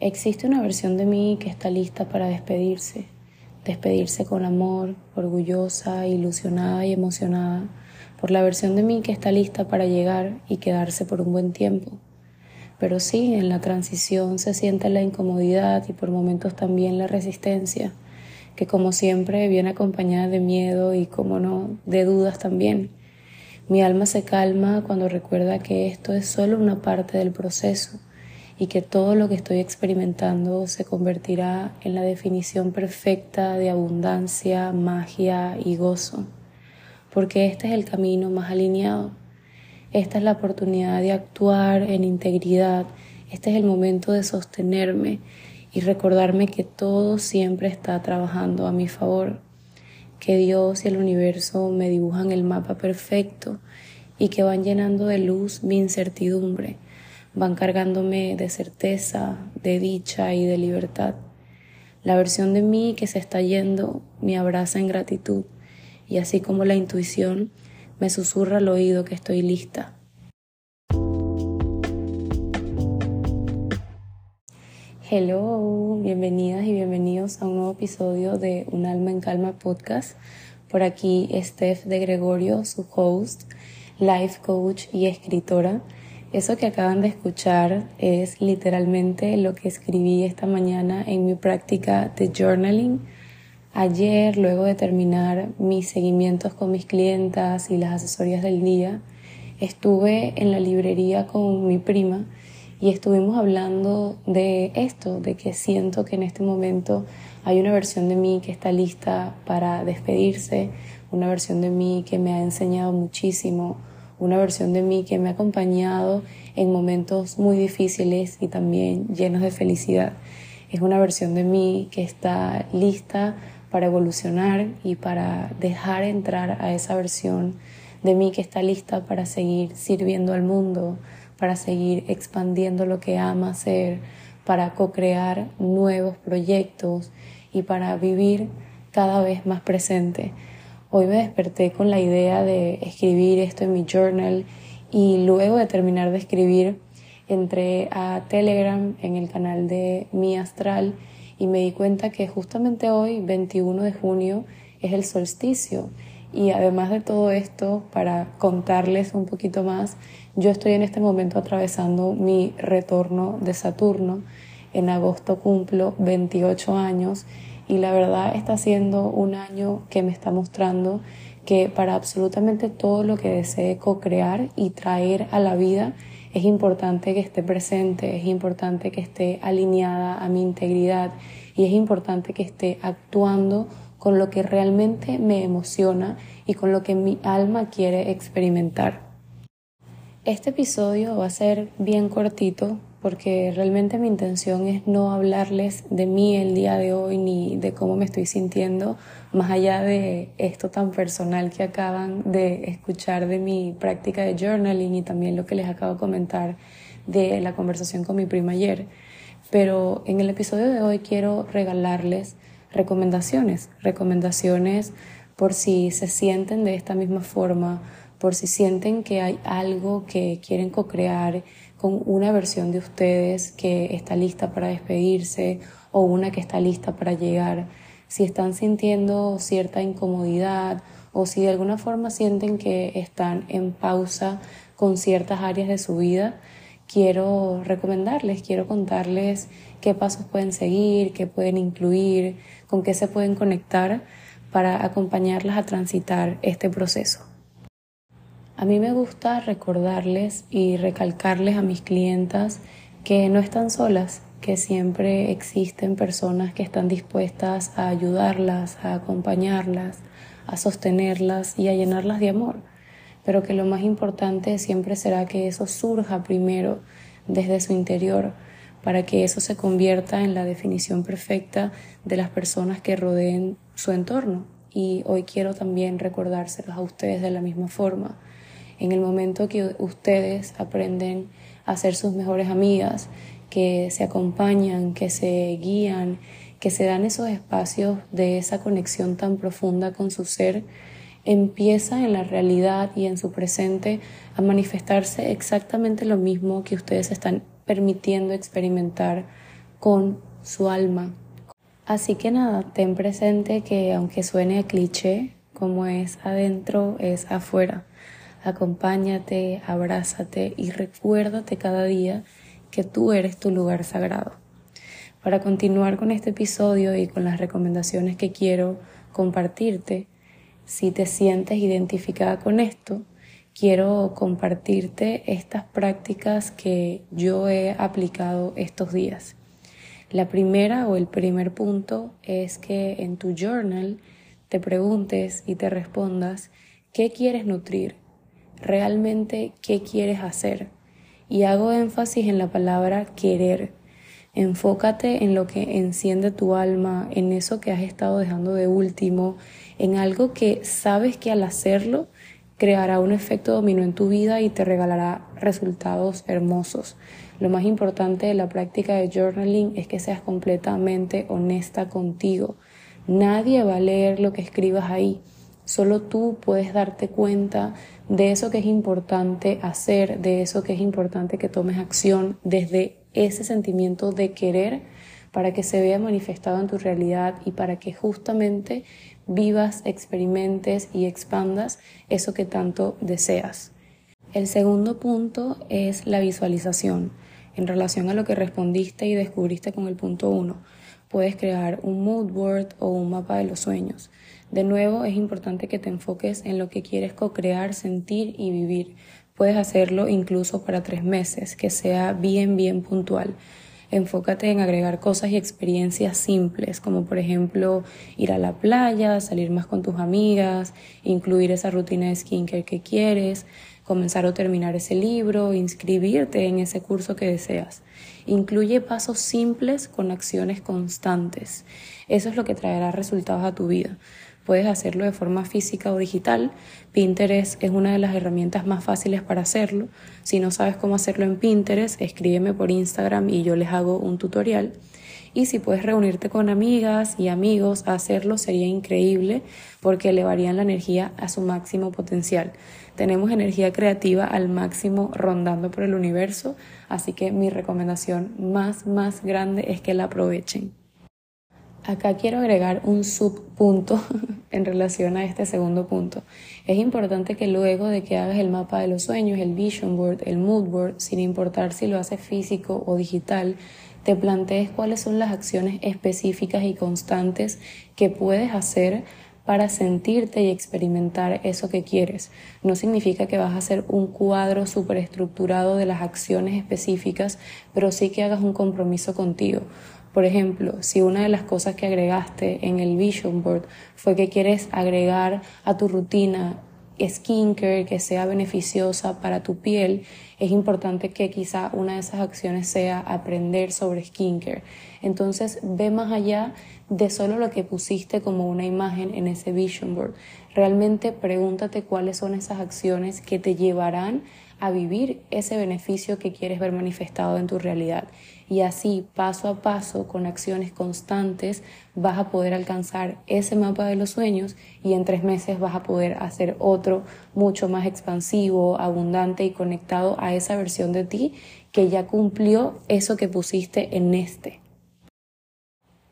Existe una versión de mí que está lista para despedirse, despedirse con amor, orgullosa, ilusionada y emocionada por la versión de mí que está lista para llegar y quedarse por un buen tiempo. Pero sí, en la transición se siente la incomodidad y por momentos también la resistencia, que como siempre viene acompañada de miedo y, como no, de dudas también. Mi alma se calma cuando recuerda que esto es solo una parte del proceso y que todo lo que estoy experimentando se convertirá en la definición perfecta de abundancia, magia y gozo, porque este es el camino más alineado. Esta es la oportunidad de actuar en integridad, este es el momento de sostenerme y recordarme que todo siempre está trabajando a mi favor, que Dios y el universo me dibujan el mapa perfecto y que van llenando de luz mi incertidumbre van cargándome de certeza, de dicha y de libertad. La versión de mí que se está yendo me abraza en gratitud y así como la intuición me susurra al oído que estoy lista. Hello, bienvenidas y bienvenidos a un nuevo episodio de Un alma en calma podcast. Por aquí Steph de Gregorio, su host, life coach y escritora. Eso que acaban de escuchar es literalmente lo que escribí esta mañana en mi práctica de journaling. Ayer, luego de terminar mis seguimientos con mis clientas y las asesorías del día, estuve en la librería con mi prima y estuvimos hablando de esto, de que siento que en este momento hay una versión de mí que está lista para despedirse, una versión de mí que me ha enseñado muchísimo, una versión de mí que me ha acompañado en momentos muy difíciles y también llenos de felicidad. Es una versión de mí que está lista para evolucionar y para dejar entrar a esa versión de mí que está lista para seguir sirviendo al mundo, para seguir expandiendo lo que ama hacer, para co-crear nuevos proyectos y para vivir cada vez más presente. Hoy me desperté con la idea de escribir esto en mi journal y luego de terminar de escribir entré a Telegram en el canal de Mi Astral y me di cuenta que justamente hoy, 21 de junio, es el solsticio. Y además de todo esto, para contarles un poquito más, yo estoy en este momento atravesando mi retorno de Saturno. En agosto cumplo 28 años y la verdad está siendo un año que me está mostrando que para absolutamente todo lo que desee co-crear y traer a la vida es importante que esté presente, es importante que esté alineada a mi integridad y es importante que esté actuando con lo que realmente me emociona y con lo que mi alma quiere experimentar. Este episodio va a ser bien cortito porque realmente mi intención es no hablarles de mí el día de hoy ni de cómo me estoy sintiendo, más allá de esto tan personal que acaban de escuchar de mi práctica de journaling y también lo que les acabo de comentar de la conversación con mi prima ayer. Pero en el episodio de hoy quiero regalarles recomendaciones, recomendaciones por si se sienten de esta misma forma, por si sienten que hay algo que quieren co-crear con una versión de ustedes que está lista para despedirse o una que está lista para llegar. Si están sintiendo cierta incomodidad o si de alguna forma sienten que están en pausa con ciertas áreas de su vida, quiero recomendarles, quiero contarles qué pasos pueden seguir, qué pueden incluir, con qué se pueden conectar para acompañarlas a transitar este proceso. A mí me gusta recordarles y recalcarles a mis clientas que no están solas, que siempre existen personas que están dispuestas a ayudarlas, a acompañarlas, a sostenerlas y a llenarlas de amor, pero que lo más importante siempre será que eso surja primero desde su interior, para que eso se convierta en la definición perfecta de las personas que rodeen su entorno. Y hoy quiero también recordárselos a ustedes de la misma forma en el momento que ustedes aprenden a ser sus mejores amigas, que se acompañan, que se guían, que se dan esos espacios de esa conexión tan profunda con su ser, empieza en la realidad y en su presente a manifestarse exactamente lo mismo que ustedes están permitiendo experimentar con su alma. Así que nada, ten presente que aunque suene a cliché, como es adentro, es afuera. Acompáñate, abrázate y recuérdate cada día que tú eres tu lugar sagrado. Para continuar con este episodio y con las recomendaciones que quiero compartirte, si te sientes identificada con esto, quiero compartirte estas prácticas que yo he aplicado estos días. La primera o el primer punto es que en tu journal te preguntes y te respondas qué quieres nutrir, realmente qué quieres hacer. Y hago énfasis en la palabra querer. Enfócate en lo que enciende tu alma, en eso que has estado dejando de último, en algo que sabes que al hacerlo creará un efecto dominó en tu vida y te regalará resultados hermosos. Lo más importante de la práctica de journaling es que seas completamente honesta contigo. Nadie va a leer lo que escribas ahí. Solo tú puedes darte cuenta de eso que es importante hacer, de eso que es importante que tomes acción desde ese sentimiento de querer para que se vea manifestado en tu realidad y para que justamente vivas, experimentes y expandas eso que tanto deseas. El segundo punto es la visualización. En relación a lo que respondiste y descubriste con el punto uno, puedes crear un mood board o un mapa de los sueños. De nuevo, es importante que te enfoques en lo que quieres co-crear, sentir y vivir. Puedes hacerlo incluso para tres meses, que sea bien, bien puntual. Enfócate en agregar cosas y experiencias simples, como por ejemplo ir a la playa, salir más con tus amigas, incluir esa rutina de skincare que quieres, comenzar o terminar ese libro, inscribirte en ese curso que deseas. Incluye pasos simples con acciones constantes. Eso es lo que traerá resultados a tu vida. Puedes hacerlo de forma física o digital. Pinterest es una de las herramientas más fáciles para hacerlo. Si no sabes cómo hacerlo en Pinterest, escríbeme por Instagram y yo les hago un tutorial. Y si puedes reunirte con amigas y amigos a hacerlo, sería increíble porque elevarían la energía a su máximo potencial. Tenemos energía creativa al máximo rondando por el universo, así que mi recomendación más, más grande es que la aprovechen. Acá quiero agregar un subpunto en relación a este segundo punto. Es importante que luego de que hagas el mapa de los sueños, el vision board, el mood board, sin importar si lo haces físico o digital, te plantees cuáles son las acciones específicas y constantes que puedes hacer para sentirte y experimentar eso que quieres. No significa que vas a hacer un cuadro súper estructurado de las acciones específicas, pero sí que hagas un compromiso contigo. Por ejemplo, si una de las cosas que agregaste en el vision board fue que quieres agregar a tu rutina skincare que sea beneficiosa para tu piel, es importante que quizá una de esas acciones sea aprender sobre skincare. Entonces ve más allá de solo lo que pusiste como una imagen en ese vision board. Realmente pregúntate cuáles son esas acciones que te llevarán a vivir ese beneficio que quieres ver manifestado en tu realidad. Y así, paso a paso, con acciones constantes, vas a poder alcanzar ese mapa de los sueños y en tres meses vas a poder hacer otro mucho más expansivo, abundante y conectado a esa versión de ti que ya cumplió eso que pusiste en este.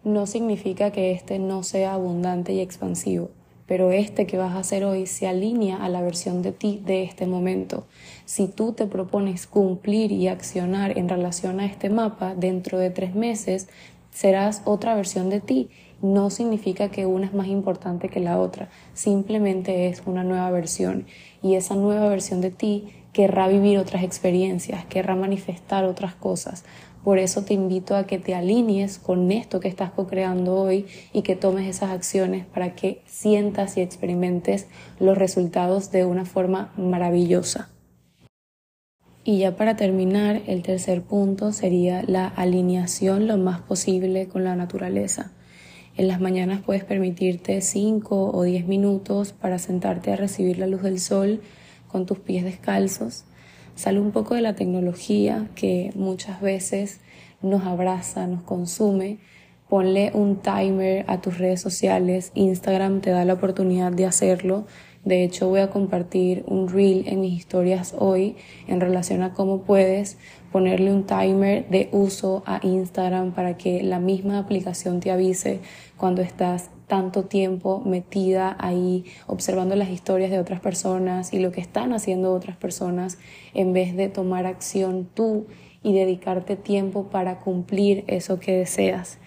No significa que este no sea abundante y expansivo pero este que vas a hacer hoy se alinea a la versión de ti de este momento. Si tú te propones cumplir y accionar en relación a este mapa dentro de tres meses, serás otra versión de ti. No significa que una es más importante que la otra, simplemente es una nueva versión y esa nueva versión de ti querrá vivir otras experiencias, querrá manifestar otras cosas. Por eso te invito a que te alinees con esto que estás co-creando hoy y que tomes esas acciones para que sientas y experimentes los resultados de una forma maravillosa. Y ya para terminar, el tercer punto sería la alineación lo más posible con la naturaleza. En las mañanas puedes permitirte 5 o 10 minutos para sentarte a recibir la luz del sol con tus pies descalzos Sale un poco de la tecnología que muchas veces nos abraza, nos consume. Ponle un timer a tus redes sociales. Instagram te da la oportunidad de hacerlo. De hecho, voy a compartir un reel en mis historias hoy en relación a cómo puedes ponerle un timer de uso a Instagram para que la misma aplicación te avise cuando estás tanto tiempo metida ahí observando las historias de otras personas y lo que están haciendo otras personas en vez de tomar acción tú y dedicarte tiempo para cumplir eso que deseas.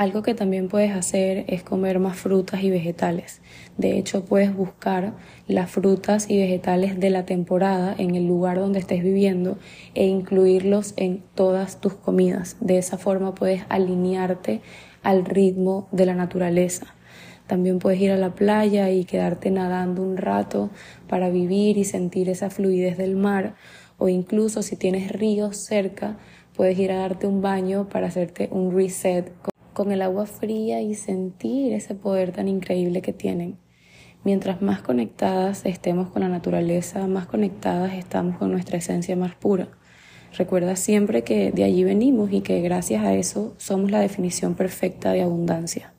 Algo que también puedes hacer es comer más frutas y vegetales. De hecho, puedes buscar las frutas y vegetales de la temporada en el lugar donde estés viviendo e incluirlos en todas tus comidas. De esa forma puedes alinearte al ritmo de la naturaleza. También puedes ir a la playa y quedarte nadando un rato para vivir y sentir esa fluidez del mar o incluso si tienes ríos cerca, puedes ir a darte un baño para hacerte un reset con el agua fría y sentir ese poder tan increíble que tienen. Mientras más conectadas estemos con la naturaleza, más conectadas estamos con nuestra esencia más pura. Recuerda siempre que de allí venimos y que gracias a eso somos la definición perfecta de abundancia.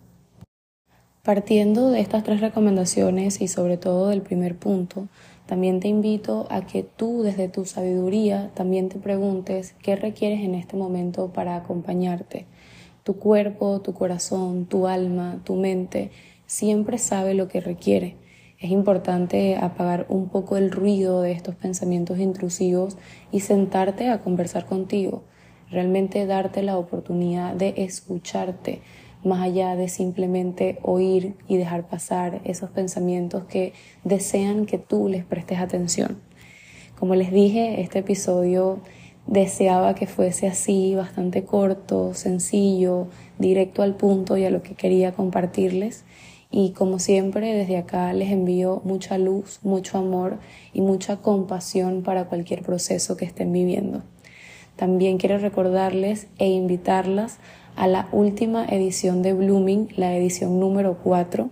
Partiendo de estas tres recomendaciones y sobre todo del primer punto, también te invito a que tú desde tu sabiduría también te preguntes qué requieres en este momento para acompañarte. Tu cuerpo, tu corazón, tu alma, tu mente siempre sabe lo que requiere. Es importante apagar un poco el ruido de estos pensamientos intrusivos y sentarte a conversar contigo. Realmente darte la oportunidad de escucharte, más allá de simplemente oír y dejar pasar esos pensamientos que desean que tú les prestes atención. Como les dije, este episodio deseaba que fuese así, bastante corto, sencillo, directo al punto y a lo que quería compartirles. Y como siempre, desde acá les envío mucha luz, mucho amor y mucha compasión para cualquier proceso que estén viviendo. También quiero recordarles e invitarlas a la última edición de Blooming, la edición número 4.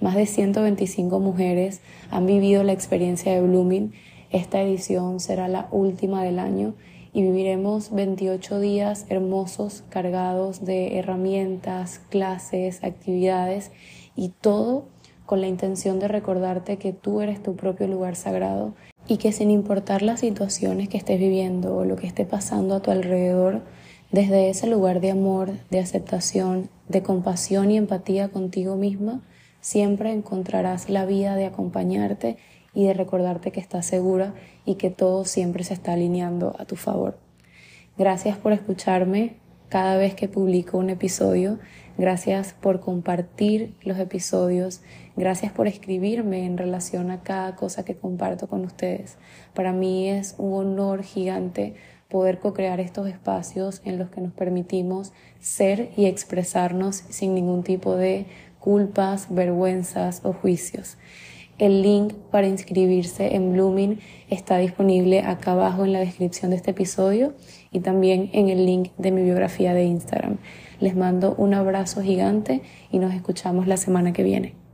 Más de 125 mujeres han vivido la experiencia de Blooming. Esta edición será la última del año y viviremos 28 días hermosos cargados de herramientas, clases, actividades y todo con la intención de recordarte que tú eres tu propio lugar sagrado y que sin importar las situaciones que estés viviendo o lo que esté pasando a tu alrededor, desde ese lugar de amor, de aceptación, de compasión y empatía contigo misma, siempre encontrarás la vía de acompañarte y de recordarte que estás segura y que todo siempre se está alineando a tu favor. Gracias por escucharme cada vez que publico un episodio. Gracias por compartir los episodios. Gracias por escribirme en relación a cada cosa que comparto con ustedes. Para mí es un honor gigante poder co-crear estos espacios en los que nos permitimos ser y expresarnos sin ningún tipo de culpas, vergüenzas o juicios. El link para inscribirse en Blooming está disponible acá abajo en la descripción de este episodio y también en el link de mi biografía de Instagram. Les mando un abrazo gigante y nos escuchamos la semana que viene.